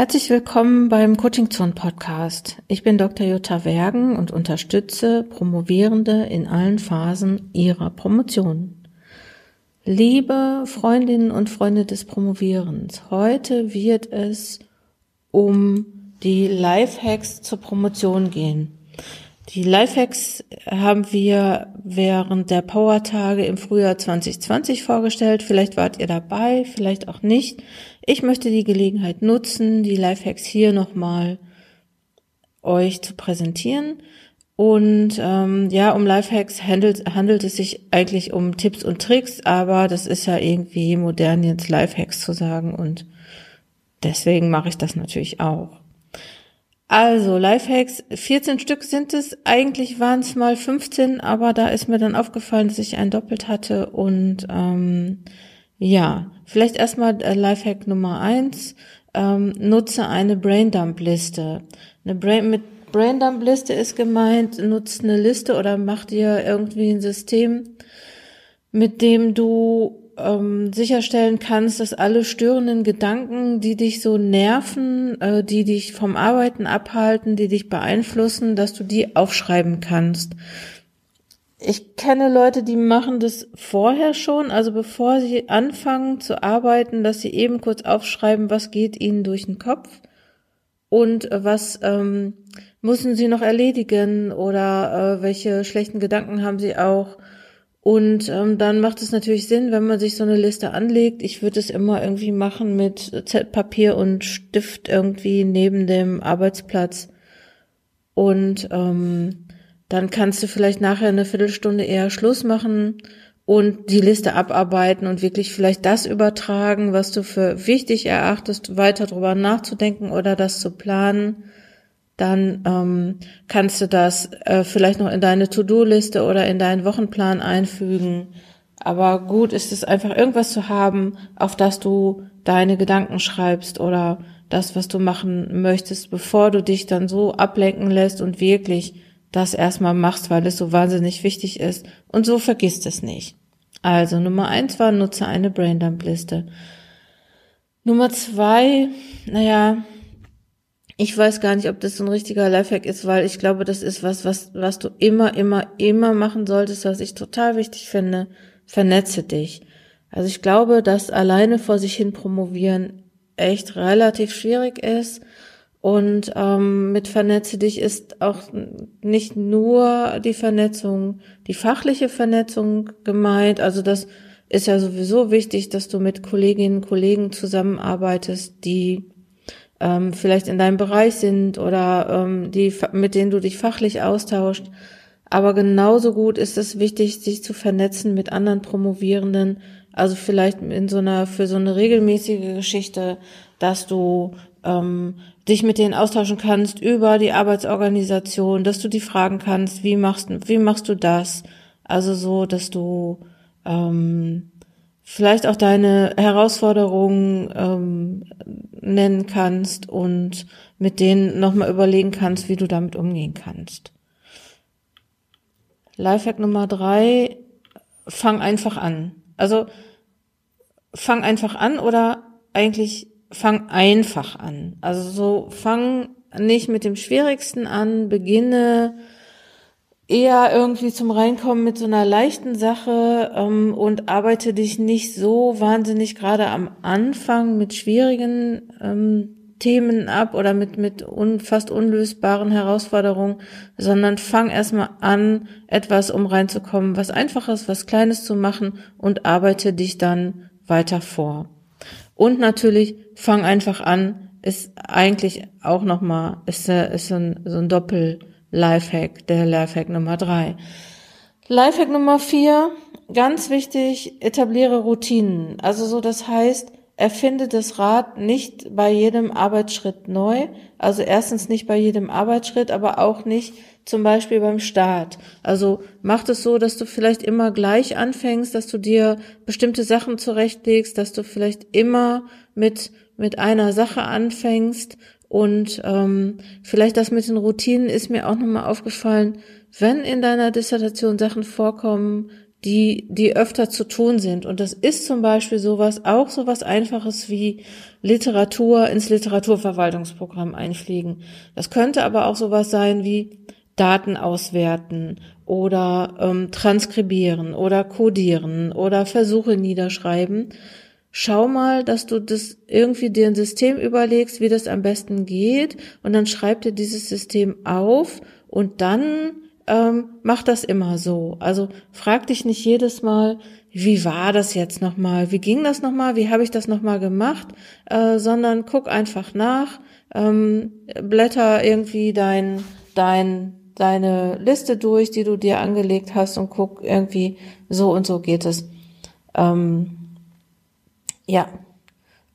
Herzlich willkommen beim Coaching Zone Podcast. Ich bin Dr. Jutta Wergen und unterstütze Promovierende in allen Phasen ihrer Promotion. Liebe Freundinnen und Freunde des Promovierens, heute wird es um die Lifehacks zur Promotion gehen. Die Lifehacks haben wir während der Power-Tage im Frühjahr 2020 vorgestellt. Vielleicht wart ihr dabei, vielleicht auch nicht. Ich möchte die Gelegenheit nutzen, die Lifehacks hier nochmal euch zu präsentieren. Und ähm, ja, um Lifehacks handelt, handelt es sich eigentlich um Tipps und Tricks, aber das ist ja irgendwie modern jetzt Lifehacks zu sagen und deswegen mache ich das natürlich auch. Also, Lifehacks, 14 Stück sind es. Eigentlich waren es mal 15, aber da ist mir dann aufgefallen, dass ich ein doppelt hatte. Und ähm, ja, vielleicht erstmal äh, Lifehack Nummer eins. Ähm, nutze eine Braindump-Liste. Eine Brain mit Braindump-Liste ist gemeint, nutze eine Liste oder mach dir irgendwie ein System, mit dem du ähm, sicherstellen kannst, dass alle störenden Gedanken, die dich so nerven, äh, die dich vom Arbeiten abhalten, die dich beeinflussen, dass du die aufschreiben kannst. Ich kenne Leute, die machen das vorher schon, also bevor sie anfangen zu arbeiten, dass sie eben kurz aufschreiben, was geht ihnen durch den Kopf und äh, was ähm, müssen sie noch erledigen oder äh, welche schlechten Gedanken haben sie auch und ähm, dann macht es natürlich Sinn, wenn man sich so eine Liste anlegt. Ich würde es immer irgendwie machen mit Z Papier und Stift irgendwie neben dem Arbeitsplatz. Und ähm, dann kannst du vielleicht nachher eine Viertelstunde eher Schluss machen und die Liste abarbeiten und wirklich vielleicht das übertragen, was du für wichtig erachtest, weiter drüber nachzudenken oder das zu planen dann ähm, kannst du das äh, vielleicht noch in deine To-Do-Liste oder in deinen Wochenplan einfügen. Aber gut ist es einfach irgendwas zu haben, auf das du deine Gedanken schreibst oder das, was du machen möchtest, bevor du dich dann so ablenken lässt und wirklich das erstmal machst, weil es so wahnsinnig wichtig ist. Und so vergisst es nicht. Also Nummer eins war, nutze eine Braindump-Liste. Nummer zwei, naja, ich weiß gar nicht, ob das so ein richtiger Lifehack ist, weil ich glaube, das ist was, was, was du immer, immer, immer machen solltest, was ich total wichtig finde. Vernetze dich. Also ich glaube, dass alleine vor sich hin promovieren echt relativ schwierig ist. Und ähm, mit Vernetze dich ist auch nicht nur die Vernetzung, die fachliche Vernetzung gemeint. Also das ist ja sowieso wichtig, dass du mit Kolleginnen und Kollegen zusammenarbeitest, die ähm, vielleicht in deinem Bereich sind oder ähm, die, mit denen du dich fachlich austauscht. Aber genauso gut ist es wichtig, sich zu vernetzen mit anderen Promovierenden. Also vielleicht in so einer, für so eine regelmäßige Geschichte, dass du ähm, dich mit denen austauschen kannst über die Arbeitsorganisation, dass du die fragen kannst, wie machst, wie machst du das? Also so, dass du ähm, vielleicht auch deine Herausforderungen ähm, nennen kannst und mit denen nochmal überlegen kannst, wie du damit umgehen kannst. Lifehack Nummer drei, fang einfach an. Also fang einfach an oder eigentlich fang einfach an. Also so fang nicht mit dem Schwierigsten an, beginne eher irgendwie zum Reinkommen mit so einer leichten Sache ähm, und arbeite dich nicht so wahnsinnig gerade am Anfang mit schwierigen ähm, Themen ab oder mit, mit un, fast unlösbaren Herausforderungen, sondern fang erstmal an, etwas um reinzukommen, was einfaches, was kleines zu machen und arbeite dich dann weiter vor. Und natürlich fang einfach an, ist eigentlich auch nochmal, ist, ist so ein, so ein Doppel, Lifehack, der Lifehack Nummer drei. Lifehack Nummer vier, ganz wichtig, etabliere Routinen. Also so, das heißt, erfinde das Rad nicht bei jedem Arbeitsschritt neu. Also erstens nicht bei jedem Arbeitsschritt, aber auch nicht zum Beispiel beim Start. Also mach es so, dass du vielleicht immer gleich anfängst, dass du dir bestimmte Sachen zurechtlegst, dass du vielleicht immer mit, mit einer Sache anfängst und ähm, vielleicht das mit den Routinen ist mir auch nochmal aufgefallen, wenn in deiner Dissertation Sachen vorkommen, die, die öfter zu tun sind. Und das ist zum Beispiel sowas, auch sowas Einfaches wie Literatur ins Literaturverwaltungsprogramm einfliegen. Das könnte aber auch sowas sein wie Daten auswerten oder ähm, transkribieren oder codieren oder Versuche niederschreiben. Schau mal, dass du das irgendwie dir ein System überlegst, wie das am besten geht und dann schreib dir dieses System auf und dann ähm, mach das immer so. Also frag dich nicht jedes Mal, wie war das jetzt nochmal, wie ging das nochmal, wie habe ich das nochmal gemacht, äh, sondern guck einfach nach, ähm, blätter irgendwie dein, dein, deine Liste durch, die du dir angelegt hast und guck irgendwie, so und so geht es. Ähm, ja,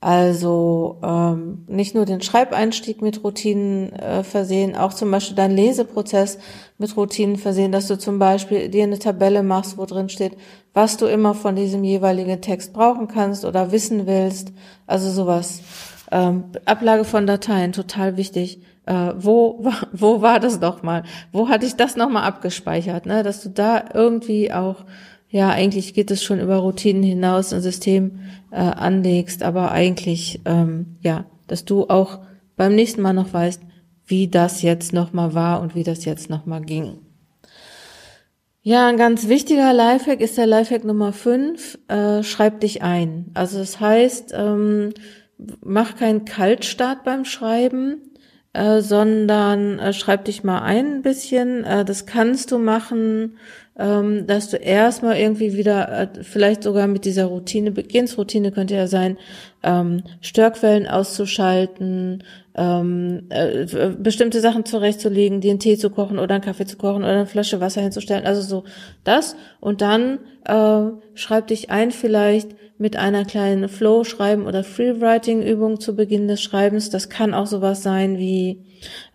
also ähm, nicht nur den Schreibeinstieg mit Routinen äh, versehen, auch zum Beispiel dein Leseprozess mit Routinen versehen, dass du zum Beispiel dir eine Tabelle machst, wo drin steht, was du immer von diesem jeweiligen Text brauchen kannst oder wissen willst. Also sowas. Ähm, Ablage von Dateien, total wichtig. Äh, wo, wo war das nochmal? Wo hatte ich das nochmal abgespeichert? Ne? Dass du da irgendwie auch ja, eigentlich geht es schon über Routinen hinaus, ein System äh, anlegst, aber eigentlich, ähm, ja, dass du auch beim nächsten Mal noch weißt, wie das jetzt nochmal war und wie das jetzt nochmal ging. Ja, ein ganz wichtiger Lifehack ist der Lifehack Nummer 5, äh, schreib dich ein. Also das heißt, ähm, mach keinen Kaltstart beim Schreiben, äh, sondern äh, schreib dich mal ein, ein bisschen. Äh, das kannst du machen ähm, dass du erstmal irgendwie wieder äh, vielleicht sogar mit dieser Routine beginnst. Routine könnte ja sein, ähm, Störquellen auszuschalten, ähm, äh, bestimmte Sachen zurechtzulegen, dir einen Tee zu kochen oder einen Kaffee zu kochen oder eine Flasche Wasser hinzustellen. Also so das. Und dann äh, schreib dich ein vielleicht mit einer kleinen Flow-Schreiben oder Free-Writing-Übung zu Beginn des Schreibens. Das kann auch sowas sein wie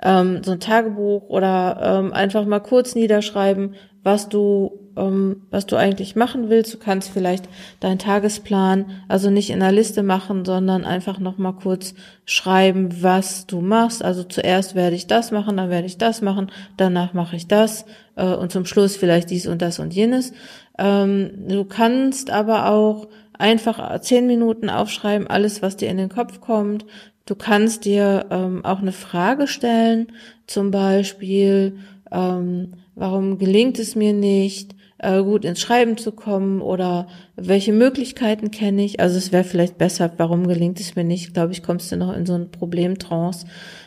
ähm, so ein Tagebuch oder ähm, einfach mal kurz niederschreiben, was du ähm, was du eigentlich machen willst. Du kannst vielleicht deinen Tagesplan also nicht in der Liste machen, sondern einfach noch mal kurz schreiben, was du machst. Also zuerst werde ich das machen, dann werde ich das machen, danach mache ich das äh, und zum Schluss vielleicht dies und das und jenes. Ähm, du kannst aber auch einfach zehn Minuten aufschreiben, alles, was dir in den Kopf kommt. Du kannst dir ähm, auch eine Frage stellen, zum Beispiel, ähm, warum gelingt es mir nicht, äh, gut ins Schreiben zu kommen oder welche Möglichkeiten kenne ich. Also es wäre vielleicht besser, warum gelingt es mir nicht, glaube ich, kommst du noch in so einen Problemtrance.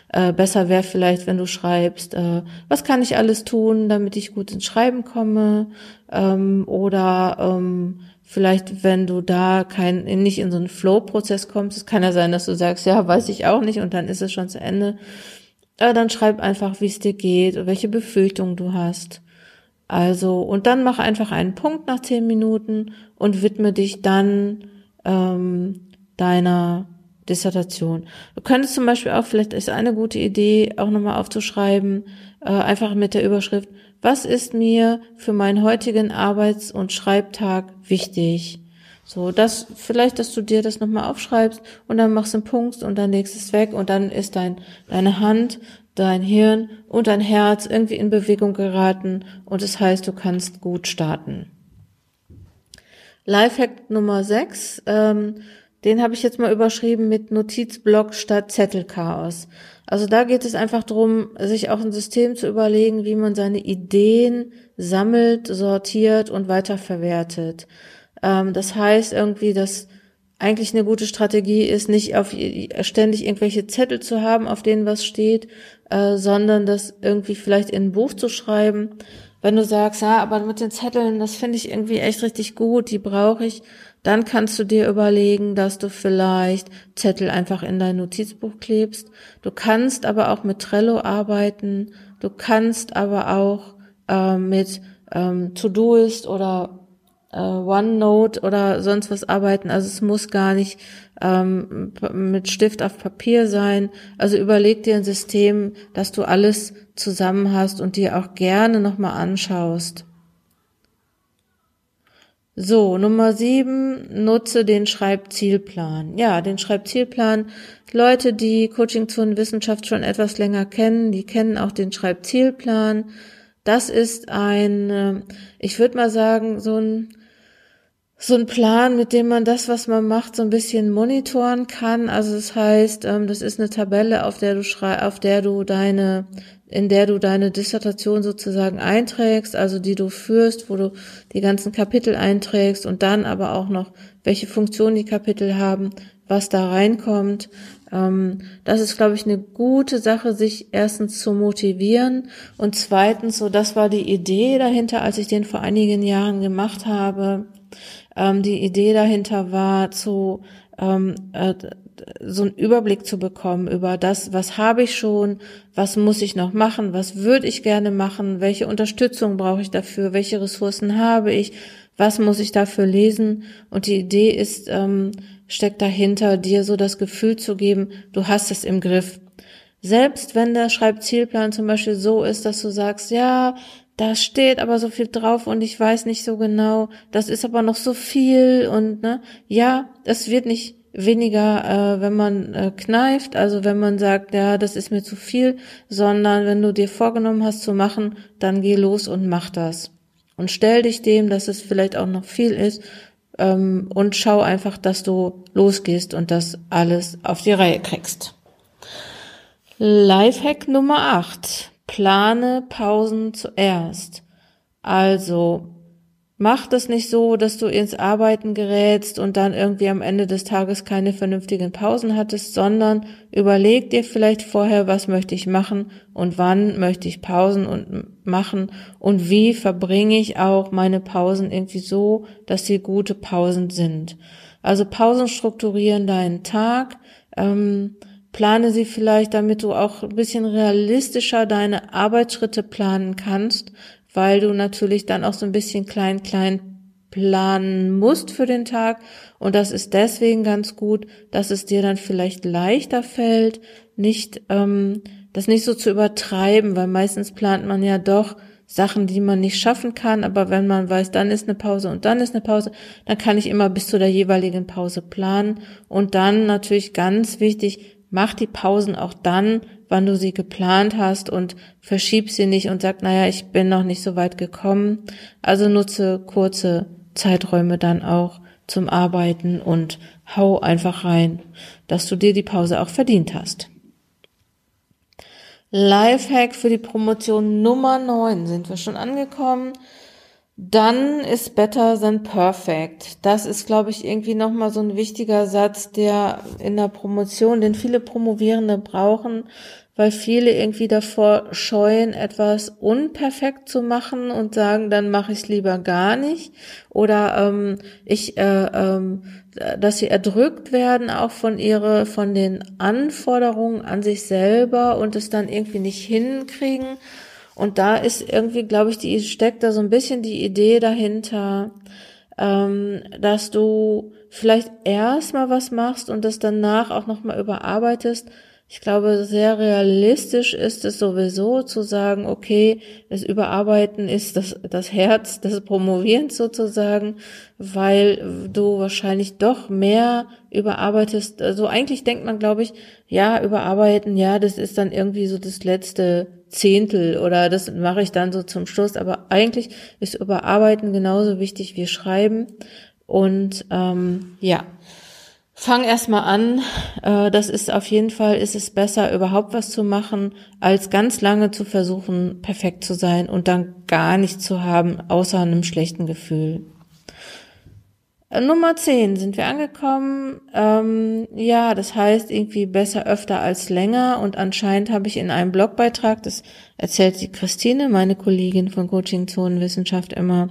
Äh, besser wäre vielleicht, wenn du schreibst, äh, was kann ich alles tun, damit ich gut ins Schreiben komme ähm, oder ähm, vielleicht, wenn du da kein, nicht in so einen Flow-Prozess kommst, es kann ja sein, dass du sagst, ja, weiß ich auch nicht und dann ist es schon zu Ende äh, dann schreib einfach, wie es dir geht, welche Befürchtungen du hast. Also, und dann mach einfach einen Punkt nach zehn Minuten und widme dich dann ähm, deiner Dissertation. Du könntest zum Beispiel auch, vielleicht ist eine gute Idee, auch nochmal aufzuschreiben, äh, einfach mit der Überschrift, was ist mir für meinen heutigen Arbeits- und Schreibtag wichtig? So, das, vielleicht, dass du dir das nochmal aufschreibst und dann machst du einen Punkt und dann legst es weg und dann ist dein, deine Hand, dein Hirn und dein Herz irgendwie in Bewegung geraten und das heißt, du kannst gut starten. Lifehack Nummer 6, ähm, den habe ich jetzt mal überschrieben mit Notizblock statt Zettelchaos. Also da geht es einfach darum, sich auch ein System zu überlegen, wie man seine Ideen sammelt, sortiert und weiterverwertet. Ähm, das heißt irgendwie, dass eigentlich eine gute Strategie ist, nicht auf ständig irgendwelche Zettel zu haben, auf denen was steht, äh, sondern das irgendwie vielleicht in ein Buch zu schreiben. Wenn du sagst, ja, aber mit den Zetteln, das finde ich irgendwie echt richtig gut, die brauche ich, dann kannst du dir überlegen, dass du vielleicht Zettel einfach in dein Notizbuch klebst. Du kannst aber auch mit Trello arbeiten. Du kannst aber auch äh, mit ähm, To-Doist oder äh, OneNote oder sonst was arbeiten. Also es muss gar nicht ähm, mit Stift auf Papier sein. Also überleg dir ein System, dass du alles zusammen hast und dir auch gerne nochmal anschaust. So, Nummer sieben, nutze den Schreibzielplan. Ja, den Schreibzielplan. Leute, die Coaching zur Wissenschaft schon etwas länger kennen, die kennen auch den Schreibzielplan. Das ist ein, äh, ich würde mal sagen, so ein so ein Plan, mit dem man das, was man macht, so ein bisschen monitoren kann. Also das heißt, ähm, das ist eine Tabelle, auf der du schrei auf der du deine, in der du deine Dissertation sozusagen einträgst, also die du führst, wo du die ganzen Kapitel einträgst und dann aber auch noch, welche Funktion die Kapitel haben, was da reinkommt. Ähm, das ist, glaube ich, eine gute Sache, sich erstens zu motivieren und zweitens, so das war die Idee dahinter, als ich den vor einigen Jahren gemacht habe ähm, die Idee dahinter war, zu ähm, äh, so einen Überblick zu bekommen über das, was habe ich schon, was muss ich noch machen, was würde ich gerne machen, welche Unterstützung brauche ich dafür, welche Ressourcen habe ich, was muss ich dafür lesen. Und die Idee ist, ähm, steckt dahinter, dir so das Gefühl zu geben, du hast es im Griff. Selbst wenn der Schreibzielplan zum Beispiel so ist, dass du sagst, ja, da steht aber so viel drauf und ich weiß nicht so genau, das ist aber noch so viel und ne, ja, es wird nicht weniger, äh, wenn man äh, kneift, also wenn man sagt, ja, das ist mir zu viel, sondern wenn du dir vorgenommen hast zu machen, dann geh los und mach das. Und stell dich dem, dass es vielleicht auch noch viel ist ähm, und schau einfach, dass du losgehst und das alles auf die Reihe kriegst. Lifehack Nummer 8. Plane Pausen zuerst. Also mach das nicht so, dass du ins Arbeiten gerätst und dann irgendwie am Ende des Tages keine vernünftigen Pausen hattest, sondern überleg dir vielleicht vorher, was möchte ich machen und wann möchte ich Pausen und machen und wie verbringe ich auch meine Pausen irgendwie so, dass sie gute Pausen sind. Also Pausen strukturieren deinen Tag. Ähm, Plane sie vielleicht, damit du auch ein bisschen realistischer deine Arbeitsschritte planen kannst, weil du natürlich dann auch so ein bisschen klein, klein planen musst für den Tag. Und das ist deswegen ganz gut, dass es dir dann vielleicht leichter fällt, nicht, ähm, das nicht so zu übertreiben, weil meistens plant man ja doch Sachen, die man nicht schaffen kann, aber wenn man weiß, dann ist eine Pause und dann ist eine Pause, dann kann ich immer bis zu der jeweiligen Pause planen und dann natürlich ganz wichtig, mach die Pausen auch dann, wann du sie geplant hast und verschieb sie nicht und sag, naja, ich bin noch nicht so weit gekommen. Also nutze kurze Zeiträume dann auch zum Arbeiten und hau einfach rein, dass du dir die Pause auch verdient hast. Lifehack für die Promotion Nummer 9 sind wir schon angekommen. Dann ist better than perfect. Das ist, glaube ich, irgendwie nochmal so ein wichtiger Satz, der in der Promotion, den viele Promovierende brauchen, weil viele irgendwie davor scheuen, etwas unperfekt zu machen und sagen, dann mache ich es lieber gar nicht. Oder ähm, ich, äh, ähm, dass sie erdrückt werden auch von ihre, von den Anforderungen an sich selber und es dann irgendwie nicht hinkriegen. Und da ist irgendwie, glaube ich, die steckt da so ein bisschen die Idee dahinter, ähm, dass du vielleicht erstmal was machst und das danach auch nochmal überarbeitest, ich glaube, sehr realistisch ist es sowieso zu sagen, okay, das Überarbeiten ist das, das Herz des Promovierens sozusagen, weil du wahrscheinlich doch mehr überarbeitest. Also eigentlich denkt man, glaube ich, ja, überarbeiten, ja, das ist dann irgendwie so das letzte Zehntel oder das mache ich dann so zum Schluss. Aber eigentlich ist Überarbeiten genauso wichtig wie Schreiben. Und ähm, ja, Fang erstmal an. Äh, das ist auf jeden Fall, ist es besser, überhaupt was zu machen, als ganz lange zu versuchen, perfekt zu sein und dann gar nichts zu haben, außer einem schlechten Gefühl. Äh, Nummer 10 sind wir angekommen. Ähm, ja, das heißt irgendwie besser öfter als länger. Und anscheinend habe ich in einem Blogbeitrag, das erzählt die Christine, meine Kollegin von Coaching Zonenwissenschaft immer,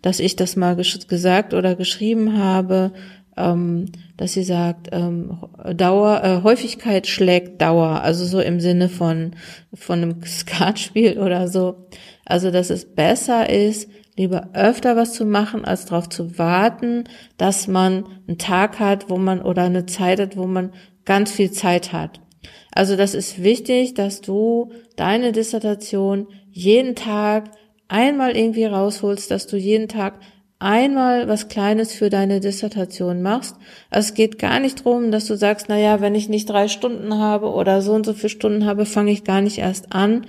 dass ich das mal gesagt oder geschrieben habe ähm, dass sie sagt, ähm, Dauer, äh, Häufigkeit schlägt Dauer, also so im Sinne von, von einem Skatspiel oder so. Also, dass es besser ist, lieber öfter was zu machen, als darauf zu warten, dass man einen Tag hat, wo man oder eine Zeit hat, wo man ganz viel Zeit hat. Also das ist wichtig, dass du deine Dissertation jeden Tag einmal irgendwie rausholst, dass du jeden Tag einmal was Kleines für deine Dissertation machst. Also es geht gar nicht drum, dass du sagst, na ja, wenn ich nicht drei Stunden habe oder so und so viele Stunden habe, fange ich gar nicht erst an,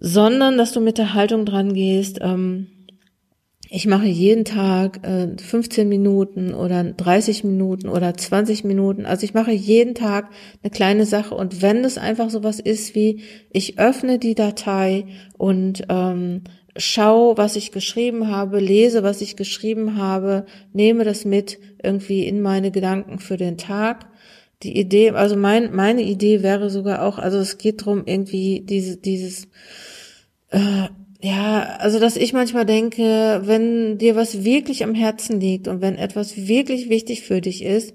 sondern dass du mit der Haltung dran gehst, ähm, ich mache jeden Tag äh, 15 Minuten oder 30 Minuten oder 20 Minuten. Also ich mache jeden Tag eine kleine Sache. Und wenn das einfach sowas ist wie, ich öffne die Datei und ähm, schau, was ich geschrieben habe, lese, was ich geschrieben habe, nehme das mit irgendwie in meine Gedanken für den Tag. Die Idee, also mein, meine Idee wäre sogar auch, also es geht drum irgendwie diese, dieses, äh, ja, also dass ich manchmal denke, wenn dir was wirklich am Herzen liegt und wenn etwas wirklich wichtig für dich ist,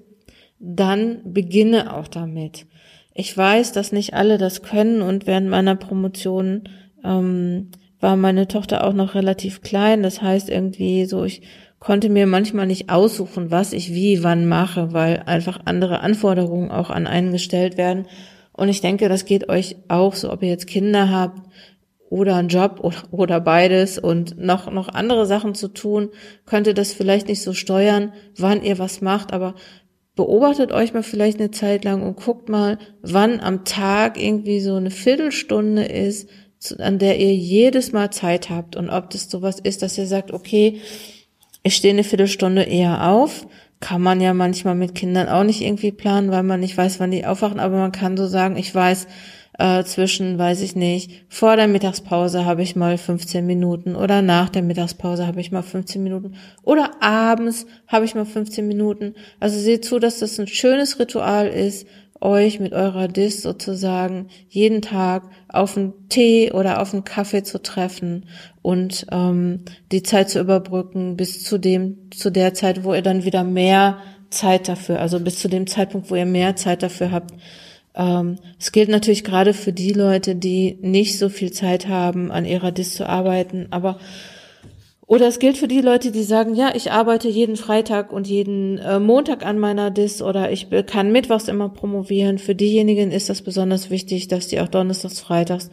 dann beginne auch damit. Ich weiß, dass nicht alle das können und während meiner Promotion ähm, war meine Tochter auch noch relativ klein. Das heißt irgendwie so, ich konnte mir manchmal nicht aussuchen, was ich wie wann mache, weil einfach andere Anforderungen auch an einen gestellt werden. Und ich denke, das geht euch auch so, ob ihr jetzt Kinder habt oder einen Job oder, oder beides und noch, noch andere Sachen zu tun, könnte das vielleicht nicht so steuern, wann ihr was macht, aber beobachtet euch mal vielleicht eine Zeit lang und guckt mal, wann am Tag irgendwie so eine Viertelstunde ist, an der ihr jedes Mal Zeit habt und ob das sowas ist, dass ihr sagt, okay, ich stehe eine Viertelstunde eher auf, kann man ja manchmal mit Kindern auch nicht irgendwie planen, weil man nicht weiß, wann die aufwachen, aber man kann so sagen, ich weiß, äh, zwischen, weiß ich nicht, vor der Mittagspause habe ich mal 15 Minuten oder nach der Mittagspause habe ich mal 15 Minuten oder abends habe ich mal 15 Minuten. Also seht zu, dass das ein schönes Ritual ist, euch mit eurer Dis sozusagen jeden Tag auf einen Tee oder auf einen Kaffee zu treffen und ähm, die Zeit zu überbrücken bis zu dem zu der Zeit, wo ihr dann wieder mehr Zeit dafür, also bis zu dem Zeitpunkt, wo ihr mehr Zeit dafür habt, ähm, es gilt natürlich gerade für die Leute, die nicht so viel Zeit haben, an ihrer Dis zu arbeiten, aber oder es gilt für die Leute, die sagen, ja, ich arbeite jeden Freitag und jeden äh, Montag an meiner Dis oder ich kann mittwochs immer promovieren. Für diejenigen ist das besonders wichtig, dass die auch donnerstags, freitags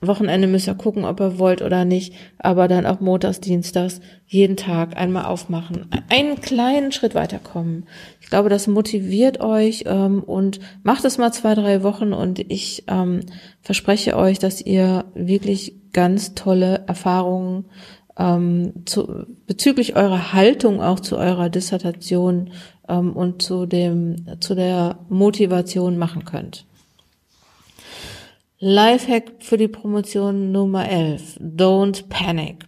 Wochenende müsst ihr gucken, ob ihr wollt oder nicht, aber dann auch montags, dienstags jeden Tag einmal aufmachen, einen kleinen Schritt weiterkommen. Ich glaube, das motiviert euch ähm, und macht es mal zwei, drei Wochen und ich ähm, verspreche euch, dass ihr wirklich ganz tolle Erfahrungen ähm, zu, bezüglich eurer Haltung auch zu eurer Dissertation ähm, und zu dem zu der Motivation machen könnt. Lifehack für die Promotion Nummer 11. Don't panic.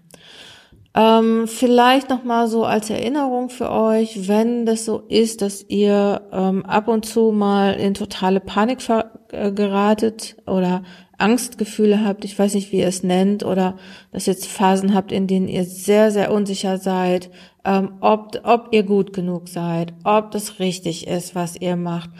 Ähm, vielleicht nochmal so als Erinnerung für euch, wenn das so ist, dass ihr ähm, ab und zu mal in totale Panik äh, geratet oder Angstgefühle habt, ich weiß nicht, wie ihr es nennt, oder dass ihr jetzt Phasen habt, in denen ihr sehr, sehr unsicher seid, ähm, ob, ob ihr gut genug seid, ob das richtig ist, was ihr macht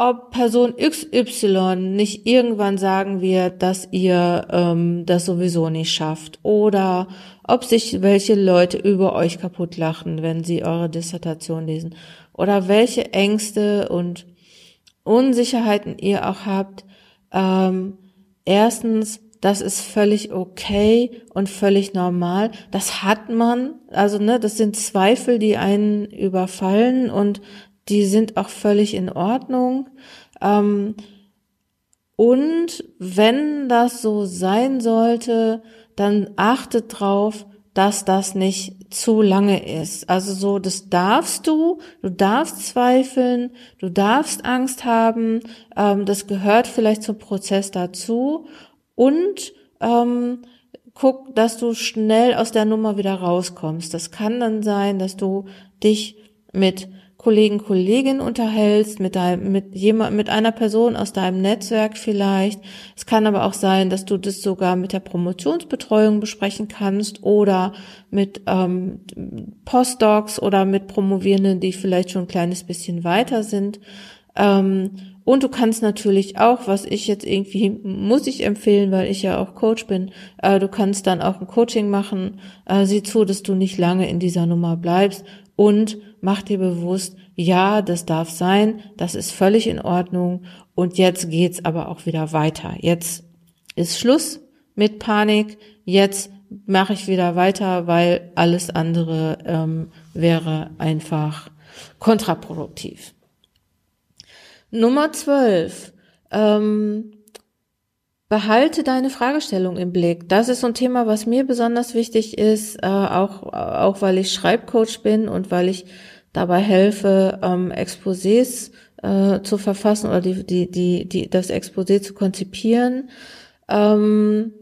ob Person XY nicht irgendwann sagen wird, dass ihr ähm, das sowieso nicht schafft oder ob sich welche Leute über euch kaputt lachen, wenn sie eure Dissertation lesen oder welche Ängste und Unsicherheiten ihr auch habt. Ähm, erstens, das ist völlig okay und völlig normal. Das hat man, also ne, das sind Zweifel, die einen überfallen und die sind auch völlig in Ordnung. Ähm, und wenn das so sein sollte, dann achtet drauf, dass das nicht zu lange ist. Also so, das darfst du, du darfst zweifeln, du darfst Angst haben, ähm, das gehört vielleicht zum Prozess dazu und ähm, guck, dass du schnell aus der Nummer wieder rauskommst. Das kann dann sein, dass du dich mit Kollegen, Kolleginnen unterhältst, mit deinem, mit jemand, mit einer Person aus deinem Netzwerk vielleicht. Es kann aber auch sein, dass du das sogar mit der Promotionsbetreuung besprechen kannst oder mit ähm, Postdocs oder mit Promovierenden, die vielleicht schon ein kleines bisschen weiter sind. Ähm, und du kannst natürlich auch, was ich jetzt irgendwie muss ich empfehlen, weil ich ja auch Coach bin, äh, du kannst dann auch ein Coaching machen. Äh, sieh zu, dass du nicht lange in dieser Nummer bleibst und mach dir bewusst, ja, das darf sein, das ist völlig in Ordnung und jetzt geht's aber auch wieder weiter. Jetzt ist Schluss mit Panik, jetzt mache ich wieder weiter, weil alles andere ähm, wäre einfach kontraproduktiv. Nummer zwölf. Ähm, behalte deine Fragestellung im Blick. Das ist so ein Thema, was mir besonders wichtig ist, äh, auch, auch weil ich Schreibcoach bin und weil ich dabei helfe, ähm, Exposés äh, zu verfassen oder die, die, die, die, das Exposé zu konzipieren. Ähm,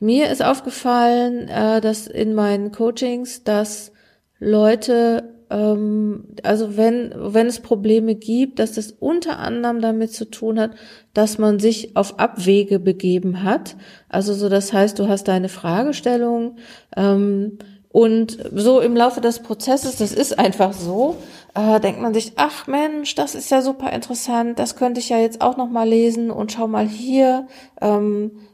mir ist aufgefallen, äh, dass in meinen Coachings, dass Leute also wenn, wenn es Probleme gibt, dass das unter anderem damit zu tun hat, dass man sich auf Abwege begeben hat. Also so, das heißt, du hast deine Fragestellung ähm, und so im Laufe des Prozesses, das ist einfach so, äh, denkt man sich, ach Mensch, das ist ja super interessant, das könnte ich ja jetzt auch noch mal lesen und schau mal hier. Ähm, äh,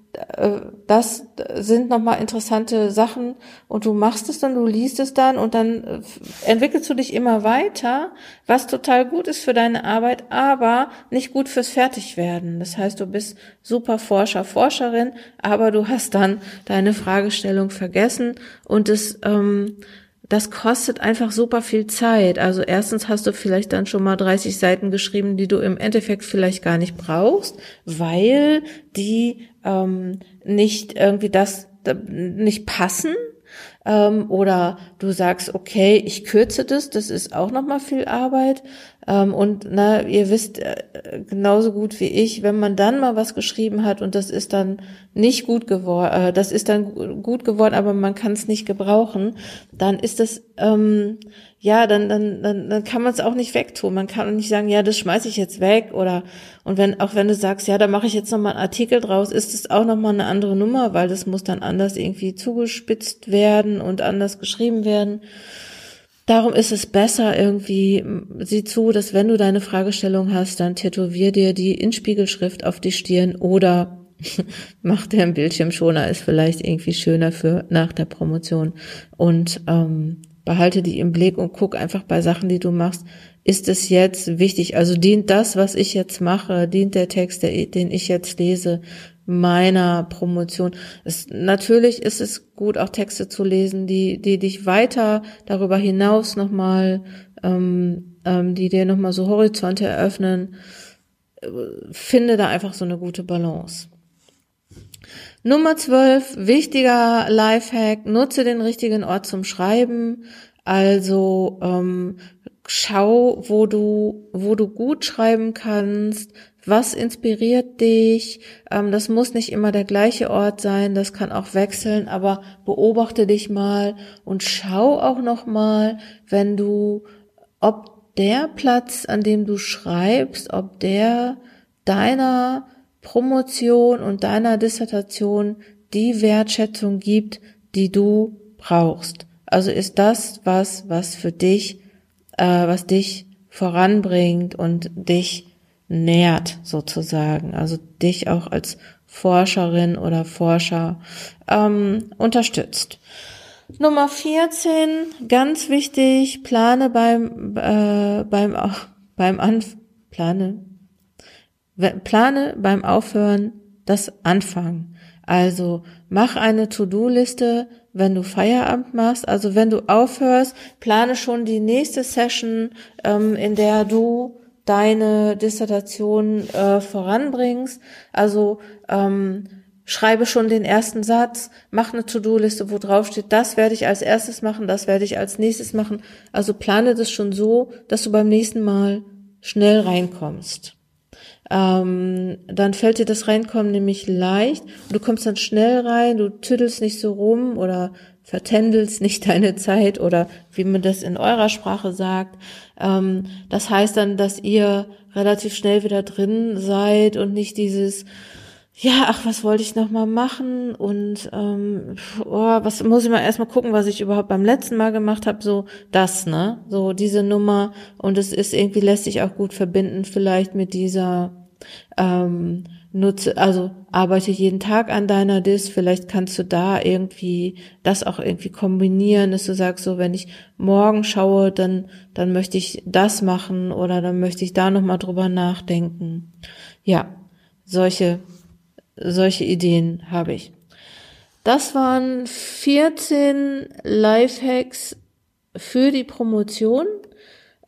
das sind nochmal interessante Sachen und du machst es dann, du liest es dann und dann äh, entwickelst du dich immer weiter, was total gut ist für deine Arbeit, aber nicht gut fürs Fertigwerden. Das heißt, du bist super Forscher, Forscherin, aber du hast dann deine Fragestellung vergessen und es ähm, das kostet einfach super viel Zeit. Also erstens hast du vielleicht dann schon mal 30 Seiten geschrieben, die du im Endeffekt vielleicht gar nicht brauchst, weil die ähm, nicht irgendwie das nicht passen ähm, oder du sagst, okay, ich kürze das, das ist auch nochmal viel Arbeit. Ähm, und na, ihr wisst äh, genauso gut wie ich, wenn man dann mal was geschrieben hat und das ist dann nicht gut geworden, äh, das ist dann gut geworden, aber man kann es nicht gebrauchen, dann ist das ähm, ja, dann, dann, dann, dann kann man es auch nicht wegtun. Man kann nicht sagen, ja, das schmeiße ich jetzt weg oder und wenn, auch wenn du sagst, ja, da mache ich jetzt nochmal einen Artikel draus, ist es auch nochmal eine andere Nummer, weil das muss dann anders irgendwie zugespitzt werden und anders geschrieben werden. Darum ist es besser irgendwie, sieh zu, dass wenn du deine Fragestellung hast, dann tätowier dir die in Spiegelschrift auf die Stirn oder mach dir einen Bildschirmschoner, ist vielleicht irgendwie schöner für nach der Promotion. Und ähm, behalte die im Blick und guck einfach bei Sachen, die du machst, ist es jetzt wichtig? Also dient das, was ich jetzt mache, dient der Text, der, den ich jetzt lese, meiner Promotion. Es, natürlich ist es gut, auch Texte zu lesen, die, die dich weiter darüber hinaus nochmal, ähm, ähm, die dir nochmal so Horizonte eröffnen. Finde da einfach so eine gute Balance. Nummer 12, wichtiger Lifehack, nutze den richtigen Ort zum Schreiben. Also ähm, schau, wo du, wo du gut schreiben kannst, was inspiriert dich. Ähm, das muss nicht immer der gleiche Ort sein, das kann auch wechseln, aber beobachte dich mal und schau auch noch mal, wenn du, ob der Platz, an dem du schreibst, ob der deiner Promotion und deiner Dissertation die Wertschätzung gibt, die du brauchst. Also ist das was, was für dich äh, was dich voranbringt und dich nährt sozusagen, also dich auch als Forscherin oder Forscher ähm, unterstützt. Nummer 14, ganz wichtig, plane beim äh, beim beim Anf plane plane beim Aufhören das Anfangen. Also mach eine To-Do-Liste, wenn du Feierabend machst. Also wenn du aufhörst, plane schon die nächste Session, ähm, in der du deine Dissertation äh, voranbringst. Also ähm, schreibe schon den ersten Satz, mach eine To-Do-Liste, wo drauf steht, das werde ich als erstes machen, das werde ich als nächstes machen. Also plane das schon so, dass du beim nächsten Mal schnell reinkommst ähm, dann fällt dir das Reinkommen nämlich leicht. Du kommst dann schnell rein, du tüddelst nicht so rum oder vertändelst nicht deine Zeit oder wie man das in eurer Sprache sagt. Ähm, das heißt dann, dass ihr relativ schnell wieder drin seid und nicht dieses ja, ach, was wollte ich noch mal machen und ähm, oh, was muss ich mal erstmal gucken, was ich überhaupt beim letzten Mal gemacht habe, so das, ne? So diese Nummer und es ist irgendwie lässt sich auch gut verbinden vielleicht mit dieser ähm, nutze, also arbeite jeden Tag an deiner Dis, vielleicht kannst du da irgendwie das auch irgendwie kombinieren, dass du sagst, so wenn ich morgen schaue, dann, dann möchte ich das machen oder dann möchte ich da nochmal drüber nachdenken. Ja, solche, solche Ideen habe ich. Das waren 14 Lifehacks für die Promotion.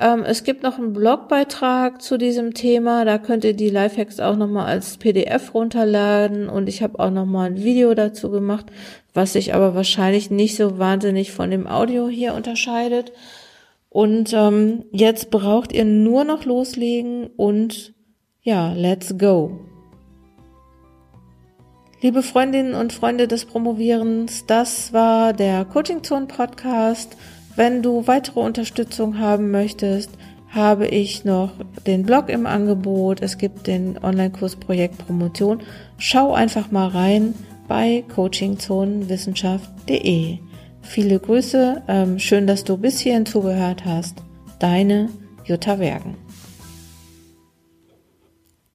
Ähm, es gibt noch einen Blogbeitrag zu diesem Thema. Da könnt ihr die Lifehacks auch nochmal als PDF runterladen. Und ich habe auch nochmal ein Video dazu gemacht, was sich aber wahrscheinlich nicht so wahnsinnig von dem Audio hier unterscheidet. Und ähm, jetzt braucht ihr nur noch loslegen und ja, let's go. Liebe Freundinnen und Freunde des Promovierens, das war der Coaching Zone Podcast. Wenn du weitere Unterstützung haben möchtest, habe ich noch den Blog im Angebot. Es gibt den Online-Kurs Projekt Promotion. Schau einfach mal rein bei coachingzonenwissenschaft.de. Viele Grüße, ähm, schön, dass du bis hierhin zugehört hast. Deine Jutta Wergen.